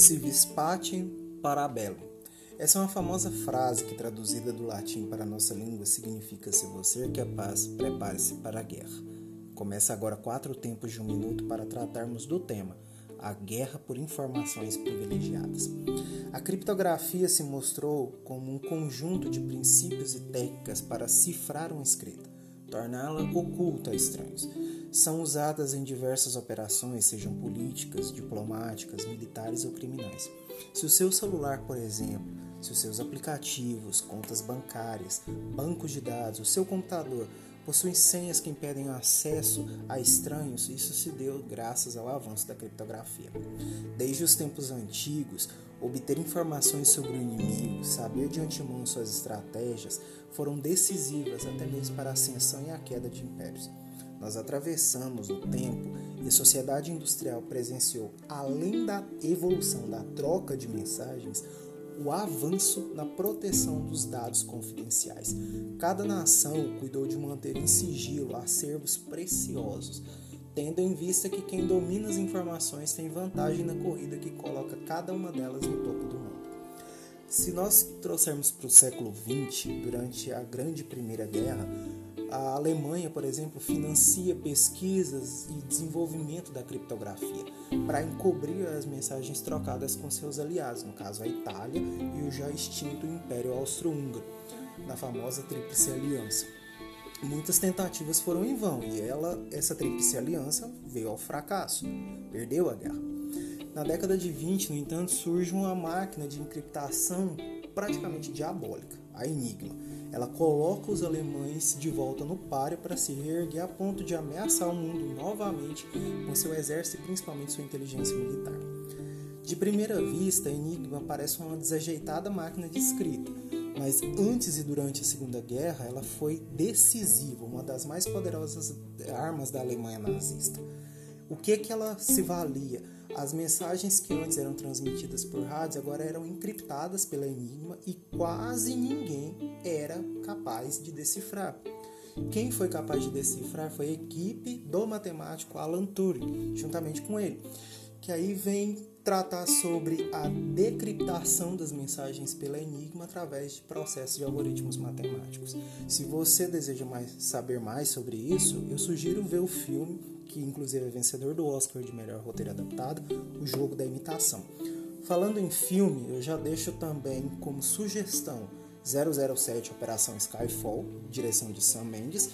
Civis pacem para bellum. Essa é uma famosa frase que, traduzida do latim para a nossa língua, significa: Se você quer paz, prepare-se para a guerra. Começa agora quatro tempos de um minuto para tratarmos do tema a guerra por informações privilegiadas. A criptografia se mostrou como um conjunto de princípios e técnicas para cifrar uma escrita, torná-la oculta a estranhos são usadas em diversas operações, sejam políticas, diplomáticas, militares ou criminais. Se o seu celular, por exemplo, se os seus aplicativos, contas bancárias, bancos de dados, o seu computador possuem senhas que impedem o acesso a estranhos, isso se deu graças ao avanço da criptografia. Desde os tempos antigos, obter informações sobre o inimigo, saber de antemão suas estratégias, foram decisivas até mesmo para a ascensão e a queda de impérios. Nós atravessamos o tempo e a sociedade industrial presenciou, além da evolução da troca de mensagens, o avanço na proteção dos dados confidenciais. Cada nação cuidou de manter em sigilo acervos preciosos, tendo em vista que quem domina as informações tem vantagem na corrida que coloca cada uma delas no topo do mundo. Se nós trouxermos para o século XX, durante a Grande Primeira Guerra, a Alemanha, por exemplo, financia pesquisas e desenvolvimento da criptografia para encobrir as mensagens trocadas com seus aliados, no caso a Itália e o já extinto Império Austro-Húngaro, na famosa Tríplice Aliança. Muitas tentativas foram em vão e ela, essa Tríplice Aliança veio ao fracasso, perdeu a guerra. Na década de 20, no entanto, surge uma máquina de encriptação praticamente diabólica, a Enigma ela coloca os alemães de volta no páreo para se reerguer a ponto de ameaçar o mundo novamente com seu exército e principalmente sua inteligência militar. De primeira vista, a Enigma parece uma desajeitada máquina de escrita, mas antes e durante a Segunda Guerra ela foi decisiva, uma das mais poderosas armas da Alemanha nazista. O que que ela se valia? As mensagens que antes eram transmitidas por rádio agora eram encriptadas pela Enigma e quase ninguém era capaz de decifrar. Quem foi capaz de decifrar foi a equipe do matemático Alan Turing, juntamente com ele, que aí vem tratar sobre a decriptação das mensagens pela Enigma através de processos de algoritmos matemáticos. Se você deseja mais, saber mais sobre isso, eu sugiro ver o filme que inclusive é vencedor do Oscar de melhor roteiro adaptado, O Jogo da Imitação. Falando em filme, eu já deixo também como sugestão 007 Operação Skyfall, direção de Sam Mendes,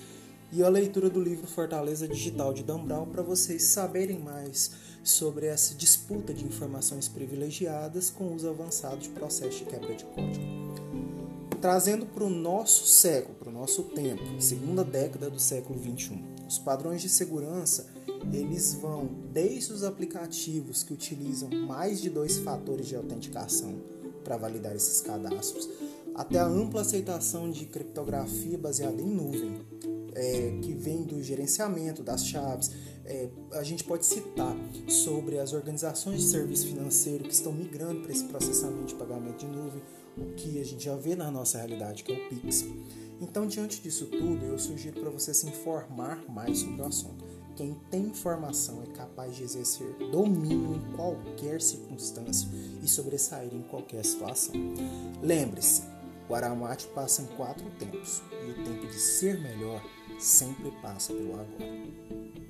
e a leitura do livro Fortaleza Digital de Dan para vocês saberem mais sobre essa disputa de informações privilegiadas com uso avançado de processos de quebra de código. Trazendo para o nosso século, para o nosso tempo, segunda década do século 21. Os padrões de segurança eles vão desde os aplicativos que utilizam mais de dois fatores de autenticação para validar esses cadastros, até a ampla aceitação de criptografia baseada em nuvem, é, que vem do gerenciamento das chaves. É, a gente pode citar sobre as organizações de serviço financeiro que estão migrando para esse processamento de pagamento de nuvem, o que a gente já vê na nossa realidade, que é o Pix. Então, diante disso tudo, eu sugiro para você se informar mais sobre o assunto. Quem tem informação é capaz de exercer domínio em qualquer circunstância e sobressair em qualquer situação. Lembre-se, o Aramate passa em quatro tempos e o tempo de ser melhor sempre passa pelo agora.